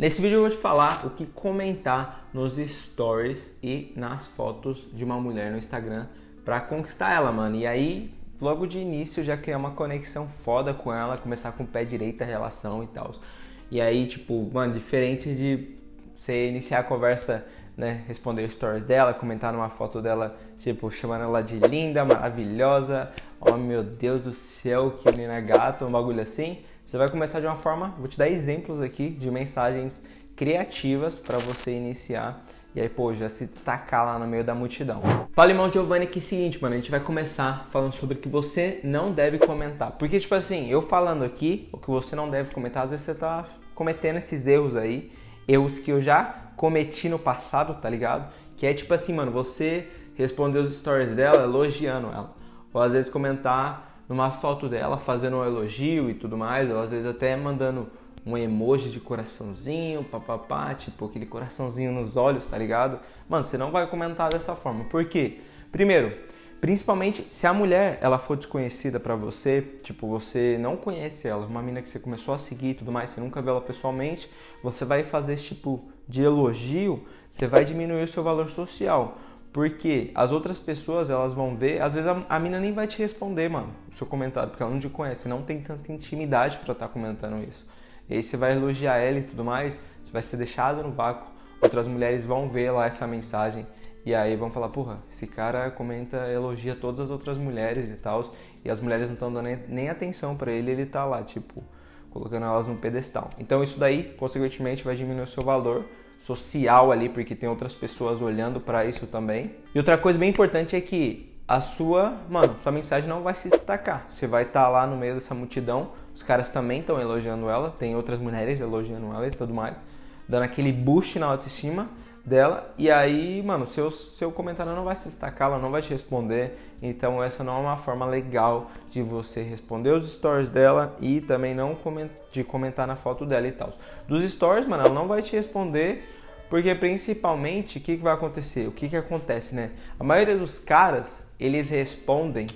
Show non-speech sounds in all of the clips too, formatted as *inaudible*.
Nesse vídeo eu vou te falar o que comentar nos stories e nas fotos de uma mulher no Instagram para conquistar ela, mano. E aí, logo de início, já criar uma conexão foda com ela, começar com o pé direito a relação e tal. E aí, tipo, mano, diferente de você iniciar a conversa, né, responder stories dela, comentar numa foto dela, tipo, chamando ela de linda, maravilhosa, oh meu Deus do céu, que menina gata, um bagulho assim. Você vai começar de uma forma, vou te dar exemplos aqui de mensagens criativas para você iniciar e aí, pô, já se destacar lá no meio da multidão. Fala, irmão Giovanni, que é o seguinte, mano, a gente vai começar falando sobre o que você não deve comentar. Porque, tipo assim, eu falando aqui, o que você não deve comentar, às vezes você tá cometendo esses erros aí, erros que eu já cometi no passado, tá ligado? Que é tipo assim, mano, você responder os stories dela elogiando ela. Ou às vezes comentar numa foto dela fazendo um elogio e tudo mais, ou às vezes até mandando um emoji de coraçãozinho, papapá, tipo aquele coraçãozinho nos olhos, tá ligado? Mano, você não vai comentar dessa forma. Por quê? Primeiro, Principalmente se a mulher ela for desconhecida para você, tipo, você não conhece ela, uma mina que você começou a seguir e tudo mais, você nunca viu ela pessoalmente, você vai fazer esse tipo de elogio, você vai diminuir o seu valor social. Porque as outras pessoas elas vão ver, às vezes a, a mina nem vai te responder, mano, o seu comentário, porque ela não te conhece, não tem tanta intimidade para estar tá comentando isso. E aí você vai elogiar ela e tudo mais, você vai ser deixado no vácuo, outras mulheres vão ver lá essa mensagem e aí vão falar, porra, esse cara comenta, elogia todas as outras mulheres e tal, e as mulheres não estão dando nem atenção para ele, ele tá lá, tipo, colocando elas no pedestal. Então isso daí, consequentemente, vai diminuir o seu valor social ali, porque tem outras pessoas olhando para isso também. E outra coisa bem importante é que a sua, mano, sua mensagem não vai se destacar. Você vai estar tá lá no meio dessa multidão, os caras também estão elogiando ela, tem outras mulheres elogiando ela e tudo mais, dando aquele boost na autoestima dela. E aí, mano, seu, seu comentário não vai se destacar, ela não vai te responder. Então, essa não é uma forma legal de você responder os stories dela e também não coment, de comentar na foto dela e tal. Dos stories, mano, ela não vai te responder. Porque principalmente, o que, que vai acontecer? O que, que acontece, né? A maioria dos caras, eles respondem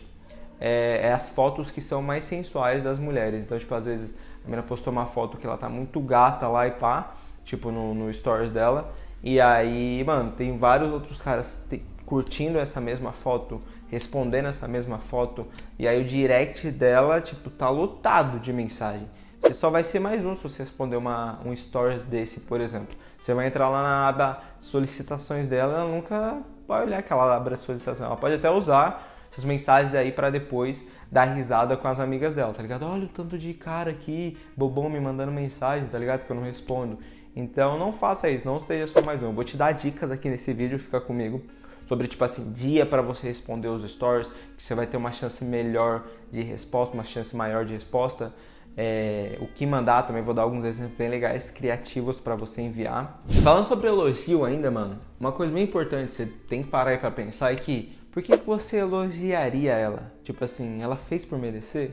é, é as fotos que são mais sensuais das mulheres. Então, tipo, às vezes a menina postou uma foto que ela tá muito gata lá e pá, tipo no, no stories dela. E aí, mano, tem vários outros caras curtindo essa mesma foto, respondendo essa mesma foto, e aí o direct dela, tipo, tá lotado de mensagem. Você só vai ser mais um se você responder uma, um stories desse, por exemplo. Você vai entrar lá na aba solicitações dela, ela nunca vai olhar aquela aba solicitação. Ela pode até usar essas mensagens aí para depois dar risada com as amigas dela, tá ligado? Olha o tanto de cara aqui, bobão me mandando mensagem, tá ligado? Que eu não respondo. Então não faça isso, não seja só mais um. Eu vou te dar dicas aqui nesse vídeo, fica comigo, sobre tipo assim, dia para você responder os stories, que você vai ter uma chance melhor de resposta, uma chance maior de resposta. É, o que mandar também vou dar alguns exemplos bem legais, criativos para você enviar. Falando sobre elogio ainda, mano, uma coisa bem importante você tem que parar para pensar é que por que você elogiaria ela? Tipo assim, ela fez por merecer?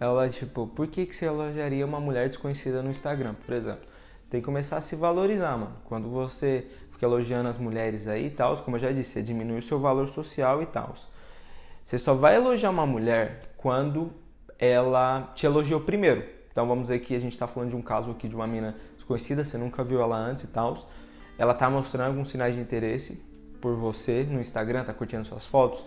Ela, tipo, por que, que você elogiaria uma mulher desconhecida no Instagram, por exemplo? Tem que começar a se valorizar, mano. Quando você fica elogiando as mulheres aí e tal, como eu já disse, você diminui o seu valor social e tal. Você só vai elogiar uma mulher quando ela te elogiou primeiro. Então vamos dizer que a gente está falando de um caso aqui de uma mina desconhecida, você nunca viu ela antes e tal. Ela tá mostrando alguns sinais de interesse por você no Instagram, tá curtindo suas fotos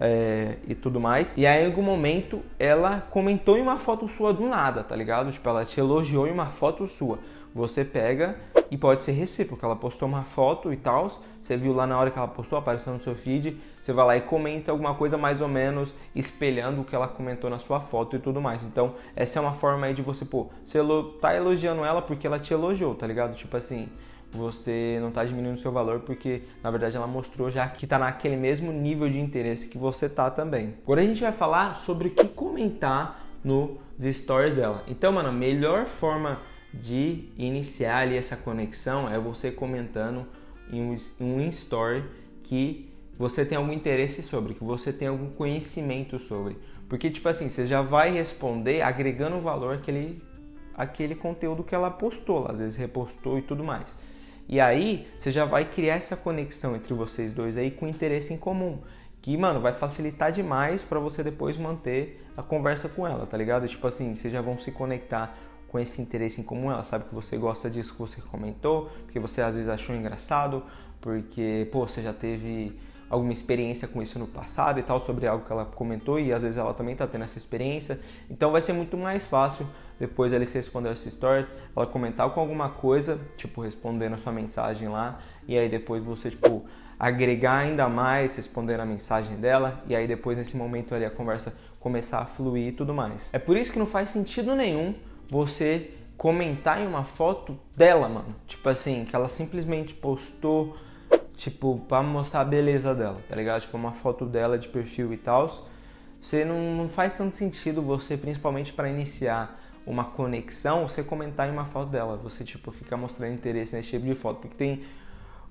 é, e tudo mais. E aí em algum momento ela comentou em uma foto sua do nada, tá ligado? Tipo, ela te elogiou em uma foto sua você pega e pode ser recíproco. Ela postou uma foto e tal, você viu lá na hora que ela postou, apareceu no seu feed, você vai lá e comenta alguma coisa mais ou menos espelhando o que ela comentou na sua foto e tudo mais. Então, essa é uma forma aí de você, pô, você tá elogiando ela porque ela te elogiou, tá ligado? Tipo assim, você não está diminuindo seu valor porque na verdade ela mostrou já que está naquele mesmo nível de interesse que você tá também. Agora a gente vai falar sobre o que comentar nos stories dela. Então, mano, a melhor forma de iniciar ali essa conexão é você comentando em um, um story que você tem algum interesse sobre, que você tem algum conhecimento sobre. Porque, tipo assim, você já vai responder agregando valor àquele, àquele conteúdo que ela postou, às vezes repostou e tudo mais. E aí, você já vai criar essa conexão entre vocês dois aí com interesse em comum. Que, mano, vai facilitar demais para você depois manter a conversa com ela, tá ligado? Tipo assim, vocês já vão se conectar com esse interesse em comum, ela sabe que você gosta disso que você comentou, porque você às vezes achou engraçado, porque, pô, você já teve alguma experiência com isso no passado e tal, sobre algo que ela comentou e às vezes ela também está tendo essa experiência. Então vai ser muito mais fácil depois ela se responder essa história, ela comentar com alguma coisa, tipo respondendo a sua mensagem lá, e aí depois você, tipo, agregar ainda mais, responder a mensagem dela, e aí depois nesse momento ali a conversa começar a fluir e tudo mais. É por isso que não faz sentido nenhum você comentar em uma foto dela, mano. Tipo assim, que ela simplesmente postou tipo, pra mostrar a beleza dela, tá ligado? Tipo, uma foto dela de perfil e tal. Você não, não faz tanto sentido você, principalmente para iniciar uma conexão, você comentar em uma foto dela. Você, tipo, ficar mostrando interesse nesse tipo de foto. Porque tem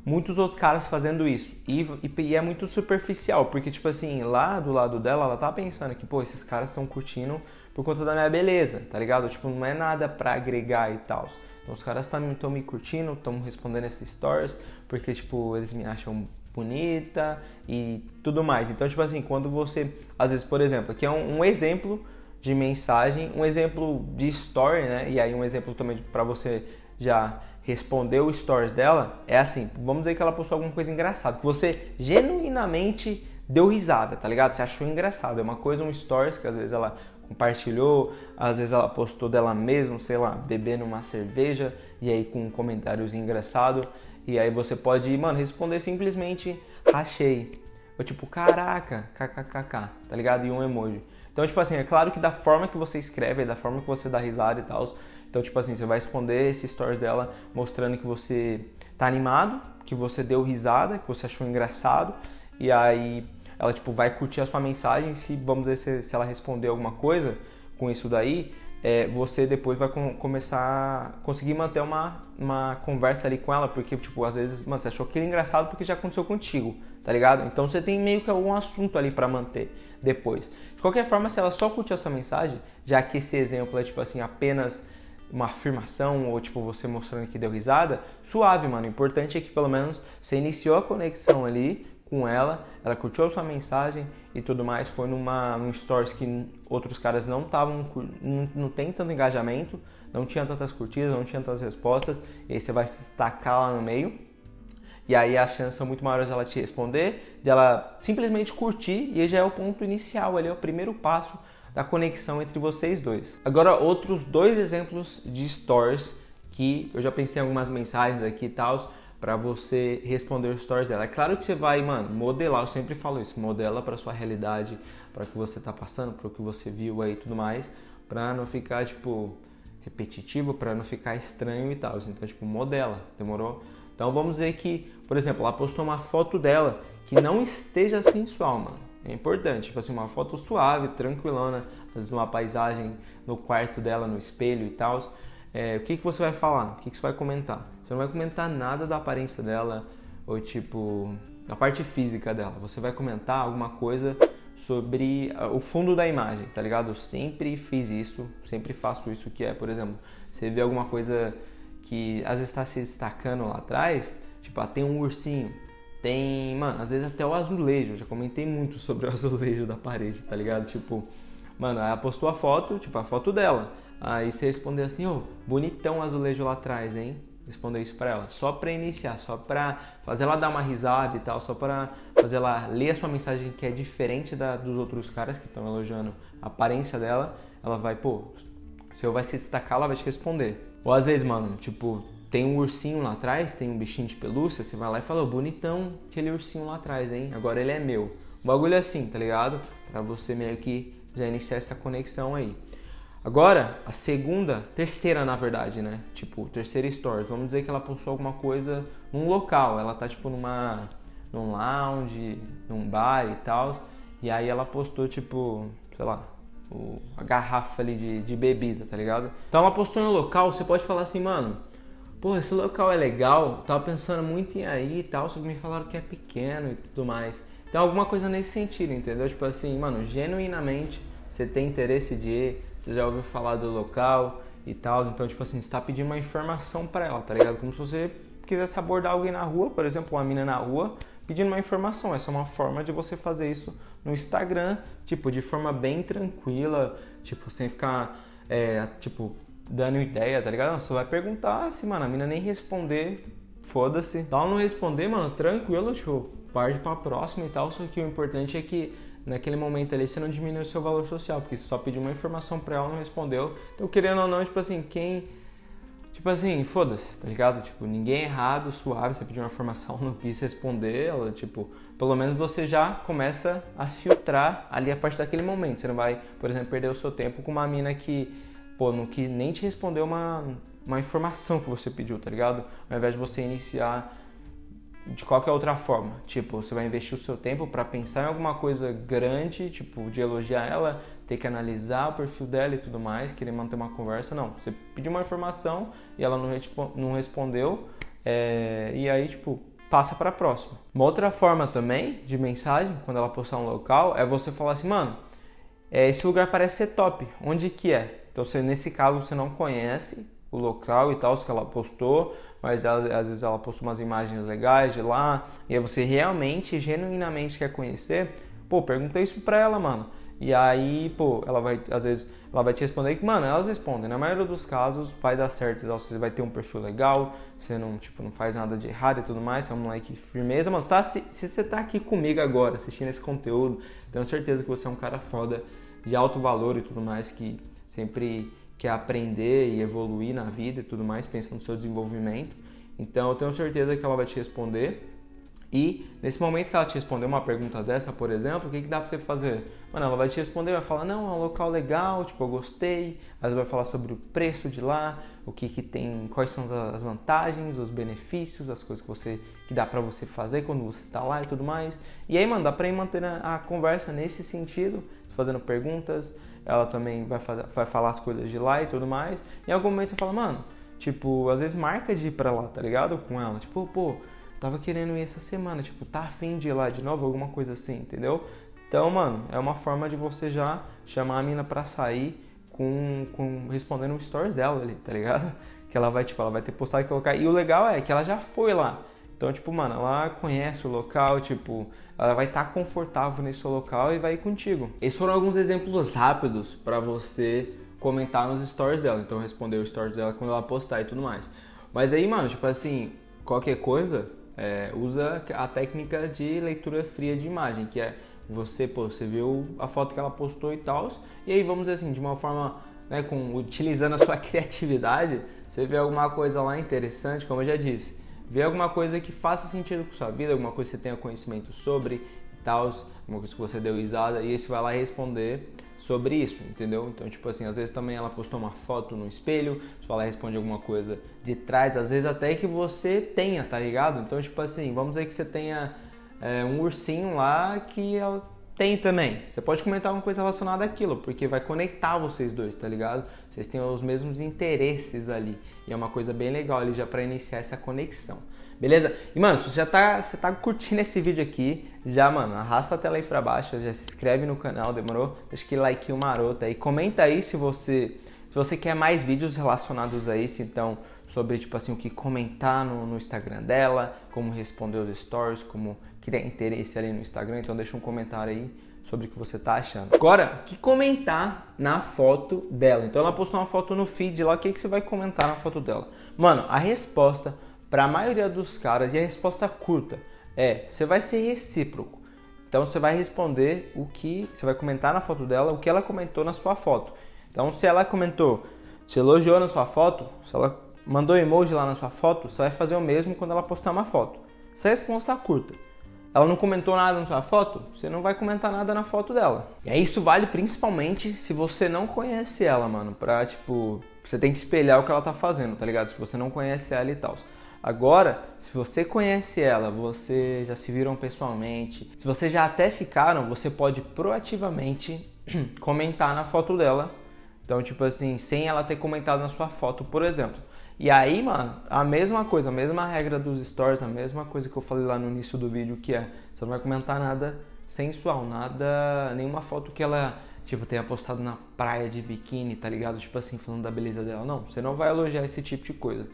muitos outros caras fazendo isso. E, e, e, é muito superficial, porque, tipo assim, lá do lado dela, ela tá pensando que, pô, esses caras estão curtindo por conta da minha beleza, tá ligado? Tipo, não é nada pra agregar e tal. Então os caras estão me curtindo, estão respondendo esses stories, porque, tipo, eles me acham bonita e tudo mais. Então, tipo assim, quando você, às vezes, por exemplo, aqui é um, um exemplo de mensagem, um exemplo de story, né? E aí um exemplo também para você já responder o stories dela, é assim, vamos dizer que ela postou alguma coisa engraçada, que você genuinamente deu risada, tá ligado? Você achou engraçado. É uma coisa, um stories que às vezes ela compartilhou, às vezes ela postou dela mesma, sei lá, bebendo uma cerveja e aí com um comentários engraçado e aí você pode, mano, responder simplesmente achei. Ou tipo, caraca, kkkk, tá ligado? E um emoji. Então, tipo assim, é claro que da forma que você escreve, da forma que você dá risada e tal. Então, tipo assim, você vai responder esse stories dela mostrando que você tá animado, que você deu risada, que você achou engraçado. E aí ela tipo vai curtir a sua mensagem se vamos dizer se, se ela responder alguma coisa com isso daí é, você depois vai com, começar a conseguir manter uma, uma conversa ali com ela porque tipo às vezes mano, você achou aquilo engraçado porque já aconteceu contigo tá ligado então você tem meio que algum assunto ali para manter depois de qualquer forma se ela só curtir a sua mensagem já que esse exemplo é tipo assim apenas uma afirmação ou tipo você mostrando que deu risada, suave, mano. O importante é que pelo menos você iniciou a conexão ali com ela, ela curtiu a sua mensagem e tudo mais, foi numa num stories que outros caras não estavam não, não tem tanto engajamento, não tinha tantas curtidas, não tinha tantas respostas, e aí você vai se destacar lá no meio. E aí as chances são muito maiores dela te responder, de ela simplesmente curtir, e aí já é o ponto inicial, ali é o primeiro passo da conexão entre vocês dois. Agora outros dois exemplos de stories que eu já pensei em algumas mensagens aqui e tal, para você responder os stories dela. É claro que você vai, mano, modelar, eu sempre falo isso, modela para sua realidade, para o que você tá passando, para o que você viu aí e tudo mais, para não ficar tipo repetitivo, para não ficar estranho e tal. Então, tipo, modela, demorou? Então, vamos dizer que, por exemplo, ela postou uma foto dela que não esteja sensual, mano. É importante, tipo assim, uma foto suave, tranquilona, às uma paisagem no quarto dela, no espelho e tal é, o que, que você vai falar? O que, que você vai comentar? Você não vai comentar nada da aparência dela ou tipo da parte física dela. Você vai comentar alguma coisa sobre ah, o fundo da imagem, tá ligado? Eu sempre fiz isso, sempre faço isso que é, por exemplo, você vê alguma coisa que às vezes está se destacando lá atrás, tipo, ah, tem um ursinho, tem, mano, às vezes até o azulejo, eu já comentei muito sobre o *laughs* azulejo da parede, tá ligado? Tipo, mano, ela postou a foto, tipo, a foto dela. Aí você responder assim, ô, oh, bonitão azulejo lá atrás, hein? Responder isso para ela, só para iniciar, só para fazer ela dar uma risada e tal, só para fazer ela ler a sua mensagem que é diferente da dos outros caras que estão elogiando a aparência dela, ela vai, pô, se eu vai se destacar, ela vai te responder. Ou às vezes, mano, tipo, tem um ursinho lá atrás, tem um bichinho de pelúcia, você vai lá e fala, oh, bonitão aquele ursinho lá atrás, hein? Agora ele é meu. Um bagulho assim, tá ligado? Pra você meio que já iniciar essa conexão aí. Agora, a segunda, terceira na verdade, né? Tipo, terceira stories. Vamos dizer que ela postou alguma coisa num local. Ela tá tipo numa num lounge, num bar e tal. E aí ela postou tipo, sei lá, o, a garrafa ali de, de bebida, tá ligado? Então ela postou no local, você pode falar assim, mano, pô, esse local é legal, tava pensando muito em aí e tal, só que me falaram que é pequeno e tudo mais. Então alguma coisa nesse sentido, entendeu? Tipo assim, mano, genuinamente você tem interesse de ir, você já ouviu falar do local e tal, então tipo assim, você tá pedindo uma informação para ela, tá ligado? Como se você quisesse abordar alguém na rua, por exemplo, uma mina na rua, pedindo uma informação. Essa é uma forma de você fazer isso no Instagram, tipo, de forma bem tranquila, tipo, sem ficar, é, tipo, dando ideia, tá ligado? Você vai perguntar se, mano, a mina nem responder, foda-se. Se ela não responder, mano, tranquilo, tipo, parte pra próxima e tal. Só que o importante é que naquele momento ali você não diminui o seu valor social, porque você só pediu uma informação pra ela, não respondeu. Então, querendo ou não, tipo assim, quem Tipo assim, foda-se, tá ligado? Tipo, ninguém é errado, suave, você pediu uma informação, *laughs* não quis responder, ela, tipo, pelo menos você já começa a filtrar ali a partir daquele momento. Você não vai, por exemplo, perder o seu tempo com uma mina que, pô, não que nem te respondeu uma, uma informação que você pediu, tá ligado? Ao invés de você iniciar de qualquer outra forma. Tipo, você vai investir o seu tempo para pensar em alguma coisa grande, tipo, de elogiar ela, ter que analisar o perfil dela e tudo mais, querer manter uma conversa. Não, você pediu uma informação e ela não, não respondeu, é, e aí, tipo, passa para a próxima. Uma outra forma também de mensagem, quando ela postar um local, é você falar assim, mano, é, esse lugar parece ser top, onde que é? Então, você, nesse caso, você não conhece o local e tal, que ela postou, mas ela, às vezes ela postou umas imagens legais de lá, e aí você realmente, genuinamente quer conhecer, pô, pergunta isso pra ela, mano. E aí, pô, ela vai, às vezes, ela vai te responder que, mano, elas respondem. Na maioria dos casos, vai dar certo. Então, você vai ter um perfil legal, você não, tipo, não faz nada de errado e tudo mais, você é um moleque firmeza. Mas tá, se, se você tá aqui comigo agora, assistindo esse conteúdo, tenho certeza que você é um cara foda, de alto valor e tudo mais, que sempre quer aprender e evoluir na vida e tudo mais, pensa no seu desenvolvimento. Então eu tenho certeza que ela vai te responder. E nesse momento que ela te responder uma pergunta dessa, por exemplo, o que, que dá pra você fazer? Mano, ela vai te responder, vai falar, não, é um local legal, tipo, eu gostei. Vezes vai falar sobre o preço de lá, o que, que tem, quais são as vantagens, os benefícios, as coisas que você que dá pra você fazer quando você tá lá e tudo mais. E aí, mano, dá pra ir mantendo a, a conversa nesse sentido, fazendo perguntas, ela também vai, fazer, vai falar as coisas de lá e tudo mais. Em algum momento você fala, mano, tipo, às vezes marca de ir pra lá, tá ligado? Com ela. Tipo, pô, tava querendo ir essa semana, tipo, tá afim de ir lá de novo, alguma coisa assim, entendeu? Então, mano, é uma forma de você já chamar a mina pra sair com, com respondendo os stories dela ali, tá ligado? *laughs* Que ela vai, tipo, ela vai ter postado e colocar. E o legal é que ela já foi lá. Então, tipo, mano, ela conhece o local, tipo, ela vai estar tá confortável nesse local e vai ir contigo. Esses foram alguns exemplos rápidos para você comentar nos stories dela. Então, responder os stories dela quando ela postar e tudo mais. Mas aí, mano, tipo assim, qualquer coisa, é, usa a técnica de leitura fria de imagem, que é você, pô, você viu a foto que ela postou e tal, e aí vamos dizer assim, de uma forma, né, com, utilizando a sua *laughs* criatividade, você vê alguma coisa lá interessante, como eu já disse Vê alguma coisa que faça sentido com sua vida, alguma coisa que você tenha conhecimento sobre e tal, alguma coisa que você deu risada, e esse vai lá responder sobre isso, entendeu? Então, tipo assim, às vezes também ela postou uma foto no espelho, você vai lá e responde alguma coisa de trás, às vezes até que você tenha, tá ligado? Então, tipo assim, vamos dizer que você tenha é, um ursinho lá que ela tem também. Você pode comentar alguma coisa relacionada àquilo, porque vai conectar vocês dois, tá ligado? Vocês têm os mesmos interesses ali. E é uma coisa bem legal ali já para iniciar essa conexão. Beleza? E mano, se você já tá, você tá curtindo esse vídeo aqui, já, mano, arrasta a tela aí pra baixo, já se inscreve no canal, demorou? Deixa aquele like maroto aí. Comenta aí se você se você quer mais vídeos relacionados a isso, então sobre tipo assim o que comentar no, no Instagram dela, como responder os stories, como criar interesse ali no Instagram, então deixa um comentário aí sobre o que você tá achando. Agora, o que comentar na foto dela? Então ela postou uma foto no feed lá, o que, que você vai comentar na foto dela? Mano, a resposta para a maioria dos caras, e a resposta curta, é: você vai ser recíproco. Então você vai responder o que, você vai comentar na foto dela, o que ela comentou na sua foto. Então se ela comentou, te elogiou na sua foto, se ela mandou emoji lá na sua foto, você vai fazer o mesmo quando ela postar uma foto. Se a resposta curta, ela não comentou nada na sua foto, você não vai comentar nada na foto dela. E aí isso vale principalmente se você não conhece ela, mano, pra tipo, você tem que espelhar o que ela tá fazendo, tá ligado? Se você não conhece ela e tal. Agora, se você conhece ela, você já se viram pessoalmente, se você já até ficaram, você pode proativamente *clears throat* comentar na foto dela. Então, tipo assim, sem ela ter comentado na sua foto, por exemplo. E aí, mano, a mesma coisa, a mesma regra dos stories, a mesma coisa que eu falei lá no início do vídeo, que é, você não vai comentar nada sensual, nada, nenhuma foto que ela, tipo, tenha postado na praia de biquíni, tá ligado? Tipo assim, falando da beleza dela. Não, você não vai elogiar esse tipo de coisa.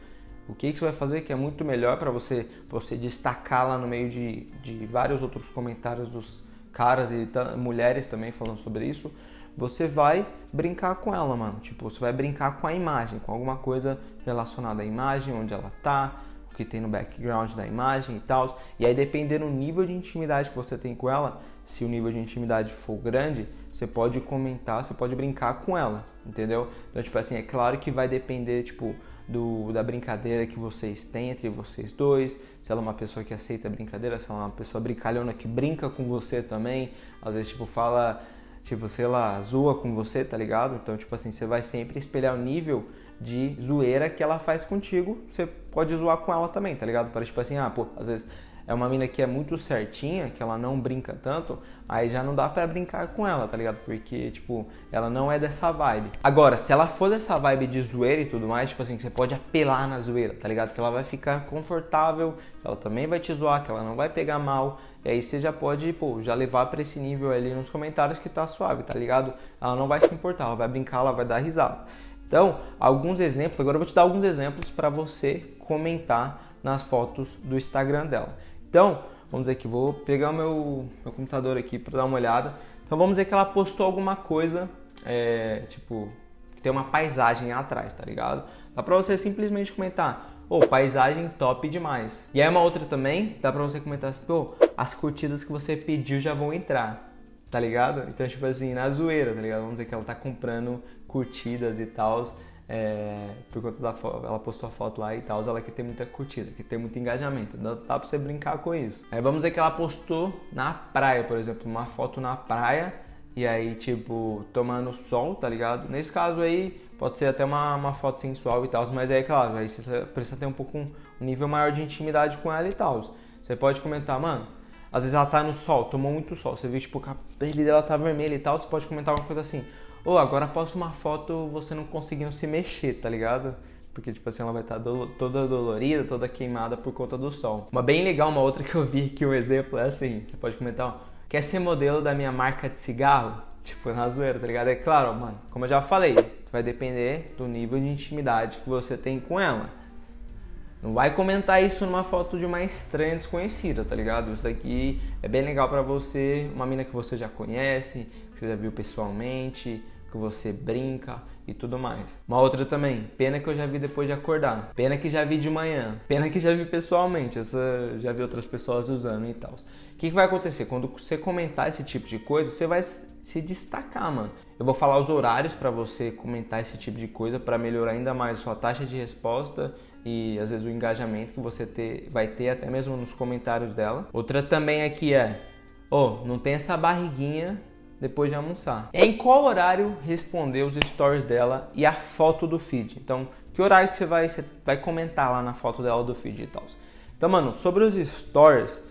O que, que você vai fazer que é muito melhor para você, você destacar lá no meio de, de vários outros comentários dos caras e mulheres também falando sobre isso. Você vai brincar com ela, mano. Tipo, você vai brincar com a imagem, com alguma coisa relacionada à imagem, onde ela tá, o que tem no background da imagem e tal. E aí, dependendo do nível de intimidade que você tem com ela, se o nível de intimidade for grande, você pode comentar, você pode brincar com ela, entendeu? Então, tipo assim, é claro que vai depender, tipo, do, da brincadeira que vocês têm entre vocês dois, se ela é uma pessoa que aceita brincadeira, se ela é uma pessoa brincalhona que brinca com você também, às vezes, tipo, fala, tipo, sei lá, zoa com você, tá ligado? Então, tipo assim, você vai sempre espelhar o nível de zoeira que ela faz contigo, você pode zoar com ela também, tá ligado? Para, tipo assim, ah, pô, às vezes é uma mina que é muito certinha, que ela não brinca tanto, aí já não dá para brincar com ela, tá ligado? Porque, tipo, ela não é dessa vibe. Agora, se ela for dessa vibe de zoeira e tudo mais, tipo assim, você pode apelar na zoeira, tá ligado? Que ela vai ficar confortável, ela também vai te zoar, que ela não vai pegar mal. E aí você já pode, pô, já levar para esse nível ali nos comentários que tá suave, tá ligado? Ela não vai se importar, ela vai brincar, ela vai dar risada. Então, alguns exemplos, agora eu vou te dar alguns exemplos para você comentar nas fotos do Instagram dela. Então, vamos dizer que vou pegar o meu, meu computador aqui para dar uma olhada. Então, vamos dizer que ela postou alguma coisa, é, tipo, que tem uma paisagem atrás, tá ligado? Dá para você simplesmente comentar, ô, oh, paisagem top demais. E aí uma outra também, dá para você comentar assim, pô, as curtidas que você pediu já vão entrar, tá ligado? Então, tipo assim, na zoeira, tá ligado? Vamos dizer que ela tá comprando curtidas e tal é, por conta da foto, ela postou a foto lá e tal, ela quer ter muita curtida, quer ter muito engajamento, dá, dá pra você brincar com isso. Aí vamos dizer que ela postou na praia, por exemplo, uma foto na praia e aí, tipo, tomando sol, tá ligado? Nesse caso aí, pode ser até uma, uma foto sensual e tal, mas aí, claro, aí você precisa ter um pouco um nível maior de intimidade com ela e tal. Você pode comentar, mano, às vezes ela tá no sol, tomou muito sol, você viu, tipo, a pele dela tá vermelha e tal, você pode comentar uma coisa assim, ou oh, agora posta uma foto você não conseguindo se mexer, tá ligado? Porque, tipo assim, ela vai estar tá do, toda dolorida, toda queimada por conta do sol. Uma bem legal, uma outra que eu vi aqui, um exemplo, é assim, você pode comentar, ó, quer ser modelo da minha marca de cigarro? Tipo, na zoeira, tá ligado? É claro, mano, como eu já falei, vai depender do nível de intimidade que você tem com ela. Não vai comentar isso numa foto de uma estranha desconhecida, tá ligado? Isso aqui é bem legal para você, uma mina que você já conhece, que você já viu pessoalmente, que você brinca e tudo mais. Uma outra também, pena que eu já vi depois de acordar, pena que já vi de manhã, pena que já vi pessoalmente, essa já vi outras pessoas usando e tal. O que, que vai acontecer? Quando você comentar esse tipo de coisa, você vai se destacar, mano. Eu vou falar os horários para você comentar esse tipo de coisa para melhorar ainda mais a sua taxa de resposta e às vezes o engajamento que você ter, vai ter até mesmo nos comentários dela. Outra também aqui é, oh, não tem essa barriguinha depois de almoçar. Em qual horário responder os stories dela e a foto do feed? Então, que horário que você vai, você vai comentar lá na foto dela do feed e tal. Então, mano, sobre os stories,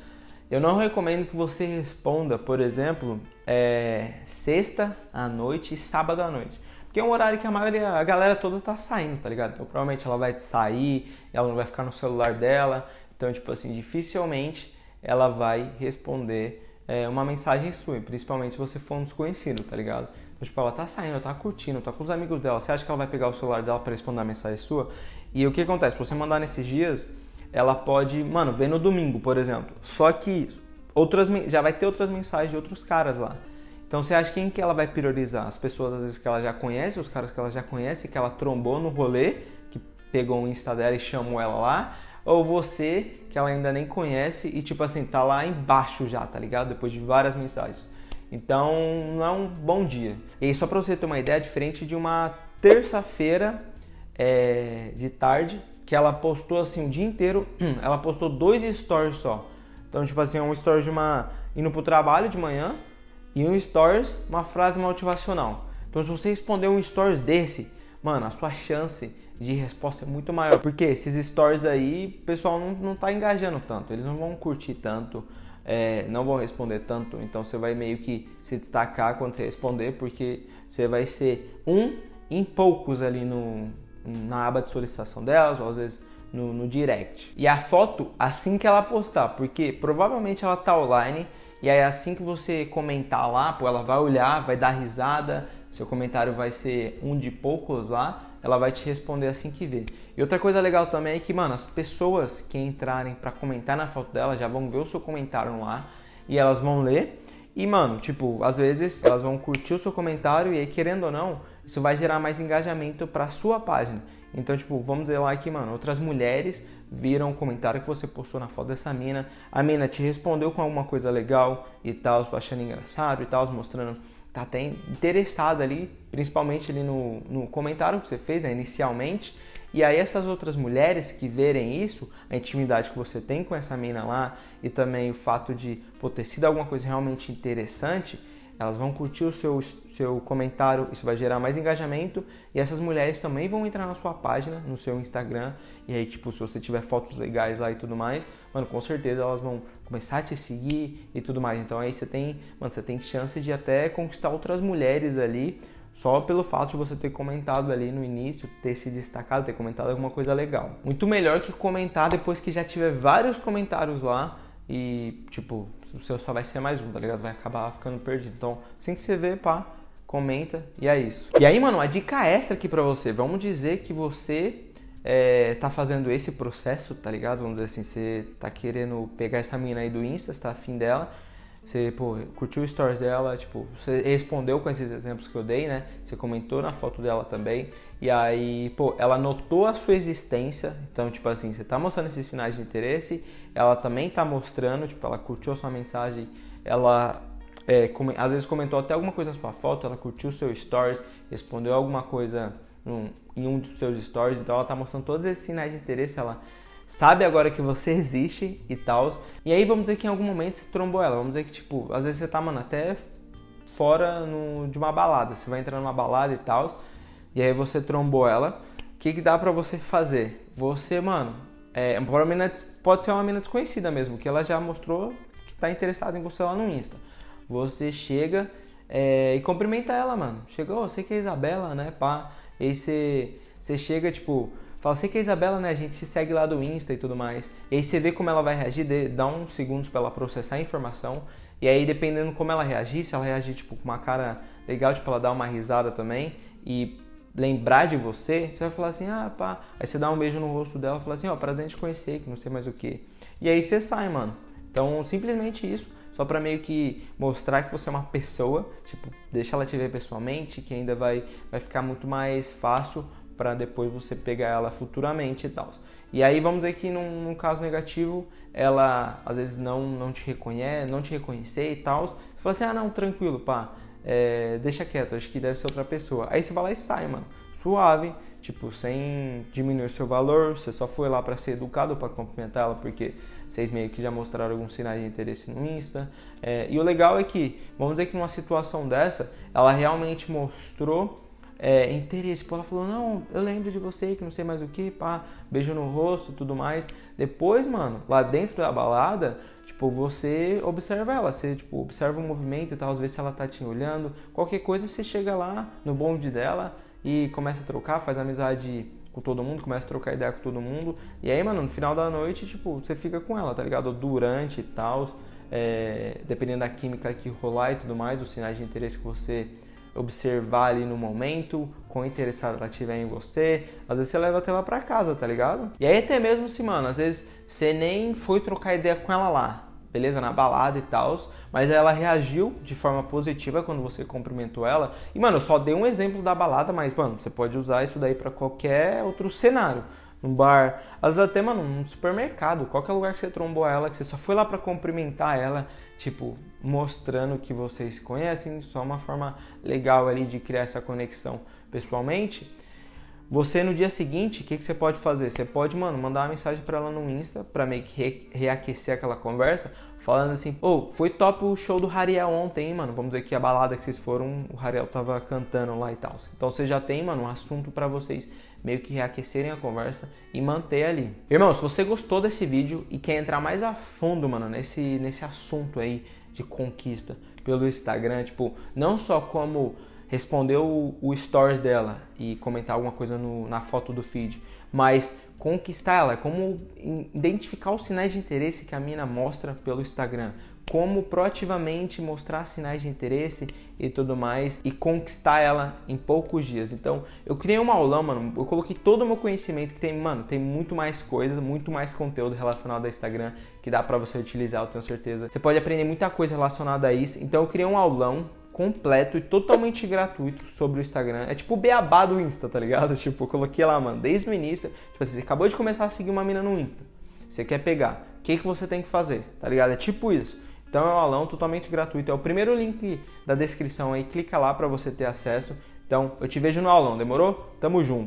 eu não recomendo que você responda, por exemplo, é, sexta à noite e sábado à noite. Porque é um horário que a maioria, a galera toda tá saindo, tá ligado? Então provavelmente ela vai sair, ela não vai ficar no celular dela. Então, tipo assim, dificilmente ela vai responder é, uma mensagem sua, principalmente se você for um desconhecido, tá ligado? Então, tipo, ela tá saindo, tá curtindo, tá com os amigos dela. Você acha que ela vai pegar o celular dela para responder a mensagem sua? E o que acontece? Se você mandar nesses dias, ela pode, mano, ver no domingo, por exemplo. Só que outras já vai ter outras mensagens de outros caras lá. Então você acha quem que ela vai priorizar? As pessoas às vezes que ela já conhece, os caras que ela já conhece, que ela trombou no rolê, que pegou o Insta dela e chamou ela lá, ou você que ela ainda nem conhece e tipo assim, tá lá embaixo já, tá ligado? Depois de várias mensagens. Então, não é um bom dia. E só para você ter uma ideia, diferente de uma terça-feira é, de tarde, que ela postou assim o dia inteiro, *clears throat* ela postou dois stories só. Então, tipo assim, um story de uma indo pro trabalho de manhã e um stories, uma frase motivacional. Então, se você responder um stories desse, mano, a sua chance de resposta é muito maior. Porque esses stories aí, o pessoal não, não tá engajando tanto, eles não vão curtir tanto, é, não vão responder tanto. Então você vai meio que se destacar quando você responder, porque você vai ser um em poucos ali no, na aba de solicitação delas, ou às vezes no, no direct. E a foto assim que ela postar, porque provavelmente ela tá online. E aí assim que você comentar lá, pô, ela vai olhar, vai dar risada, seu comentário vai ser um de poucos lá, ela vai te responder assim que vê. E outra coisa legal também é que, mano, as pessoas que entrarem para comentar na foto dela já vão ver o seu comentário lá e elas vão ler. E, mano, tipo, às vezes elas vão curtir o seu comentário e aí, querendo ou não, isso vai gerar mais engajamento pra sua página. Então, tipo, vamos dizer lá que, mano, outras mulheres viram o comentário que você postou na foto dessa mina. A mina te respondeu com alguma coisa legal e tal, achando engraçado e tal, mostrando tá até interessada ali, principalmente ali no, no comentário que você fez, né, inicialmente. E aí essas outras mulheres que verem isso, a intimidade que você tem com essa mina lá e também o fato de pô, ter sido alguma coisa realmente interessante, elas vão curtir o seu, seu comentário, isso vai gerar mais engajamento e essas mulheres também vão entrar na sua página, no seu Instagram e aí, tipo, se você tiver fotos legais lá e tudo mais, mano, com certeza elas vão começar a te seguir e tudo mais. Então aí você tem, mano, você tem chance de até conquistar outras mulheres ali só pelo fato de você ter comentado ali no início, ter se destacado, ter comentado alguma coisa legal. Muito melhor que comentar depois que já tiver vários comentários lá e, tipo, o seu só vai ser mais um, tá ligado? Vai acabar ficando perdido. Então, assim que você vê, pá, comenta e é isso. E aí, mano, uma dica extra aqui pra você. Vamos dizer que você é, tá fazendo esse processo, tá ligado? Vamos dizer assim, você tá querendo pegar essa mina aí do Insta, você tá afim dela você, pô, curtiu stories dela, tipo, você respondeu com esses exemplos que eu dei, né? Você comentou na foto dela também. E aí, pô, ela notou a sua existência. Então, tipo assim, você tá mostrando esses sinais de interesse, ela também tá mostrando, tipo, ela curtiu a sua mensagem, ela é, come, às vezes comentou até alguma coisa na sua foto, ela curtiu seu stories, respondeu alguma coisa num, em um dos seus stories, então ela tá mostrando todos esses sinais de interesse, ela sabe agora que você existe e tal. E aí vamos dizer que em algum momento você trombou ela. Vamos dizer que, tipo, às vezes você tá, mano, até fora no, de uma balada. Você vai entrar numa balada e tal. E aí você trombou ela. O que, que dá pra você fazer? Você, mano, é, pode ser uma mina desconhecida mesmo, que ela já mostrou que tá interessada em você lá no Insta. Você chega é, e cumprimenta ela, mano. Chegou, oh, você que é Isabela, né, pá. E aí você, você chega, tipo, Fala, sei que a Isabela, né, a gente se segue lá do Insta e tudo mais. E aí você vê como ela vai reagir, dá uns segundos para ela processar a informação. E aí, dependendo como ela reagir, se ela reagir tipo com uma cara legal, tipo ela dar uma risada também e lembrar de você, você vai falar assim: "Ah, pá". Aí você dá um beijo no rosto dela e fala assim: "Ó, oh, prazer em te conhecer, que não sei mais o que". E aí você sai, mano. Então, simplesmente isso, só para meio que mostrar que você é uma pessoa, tipo, deixa ela te ver pessoalmente, que ainda vai vai ficar muito mais fácil para depois você pegar ela futuramente e tal. E aí vamos dizer que num, num, caso negativo, ela às vezes não, não te reconhece, não te reconhecer e tal. Você fala assim, ah não, tranquilo, pá, é, deixa quieto, acho que deve ser outra pessoa. Aí você vai lá e sai, mano, suave, tipo, sem diminuir seu valor, você só foi lá para ser educado, para cumprimentar ela, porque vocês meio que já mostraram alguns sinais de interesse no Insta. É, e o legal é que, vamos dizer que numa situação dessa, ela realmente mostrou é, interesse. Pô, ela falou, não, eu lembro de você, que não sei mais o que, pá, beijo no rosto tudo mais. Depois, mano, lá dentro da balada, tipo, você observa ela, você, tipo, observa o movimento e tal, vê se ela tá te olhando. Qualquer coisa, você chega lá no bonde dela e começa a trocar, faz amizade com todo mundo, começa a trocar ideia com todo mundo. E aí, mano, no final da noite, tipo, você fica com ela, tá ligado? Durante e tal, é, dependendo da química que rolar e tudo mais, os sinais de interesse que você observar ali no momento, quão interessada ela tiver em você. Às vezes você leva até ela pra casa, tá ligado? E aí até mesmo se, mano, às vezes você nem foi trocar ideia com ela lá, beleza? Na balada e tal, mas ela reagiu de forma positiva quando você cumprimentou ela. E, mano, eu só dei um exemplo da balada, mas, mano, você pode usar isso daí para qualquer outro cenário num bar, às vezes até, mano, num supermercado, qualquer lugar que você trombou ela, que você só foi lá para cumprimentar ela, tipo, mostrando que vocês se conhecem, só uma forma legal ali de criar essa conexão pessoalmente. Você no dia seguinte, o que, que você pode fazer? Você pode, mano, mandar uma mensagem para ela no Insta para meio que re reaquecer aquela conversa, falando assim, ô, oh, foi top o show do Hariel ontem, hein, mano? Vamos dizer que a balada que vocês foram, o Hariel tava cantando lá e tal. Então você já tem, mano, um assunto para vocês meio que reaquecerem a conversa e manter ali. Irmão, se você gostou desse vídeo e quer entrar mais a fundo, mano, nesse, nesse assunto aí de conquista pelo Instagram, tipo, não só como responder o, o stories dela e comentar alguma coisa no, na foto do feed, mas conquistar ela, como identificar os sinais de interesse que a mina mostra pelo Instagram, como proativamente mostrar sinais de interesse e tudo mais e conquistar ela em poucos dias. Então, eu criei uma aula, mano, eu coloquei todo o meu conhecimento que tem, mano, tem muito mais coisa, muito mais conteúdo relacionado ao Instagram que dá para você utilizar, eu tenho certeza. Você pode aprender muita coisa relacionada a isso. Então, eu criei um aulão completo e totalmente gratuito sobre o Instagram. É tipo o beabá do Insta, tá ligado? *laughs* Tipo, eu coloquei lá, mano, desde o início. Tipo assim, você acabou de começar a seguir uma mina no Insta. Você quer pegar. O que, que você tem que fazer? Tá ligado? É tipo isso. Então é um aulão totalmente gratuito. É o primeiro link da descrição aí. Clica lá para você ter acesso. Então eu te vejo no aulão. Demorou? Tamo junto.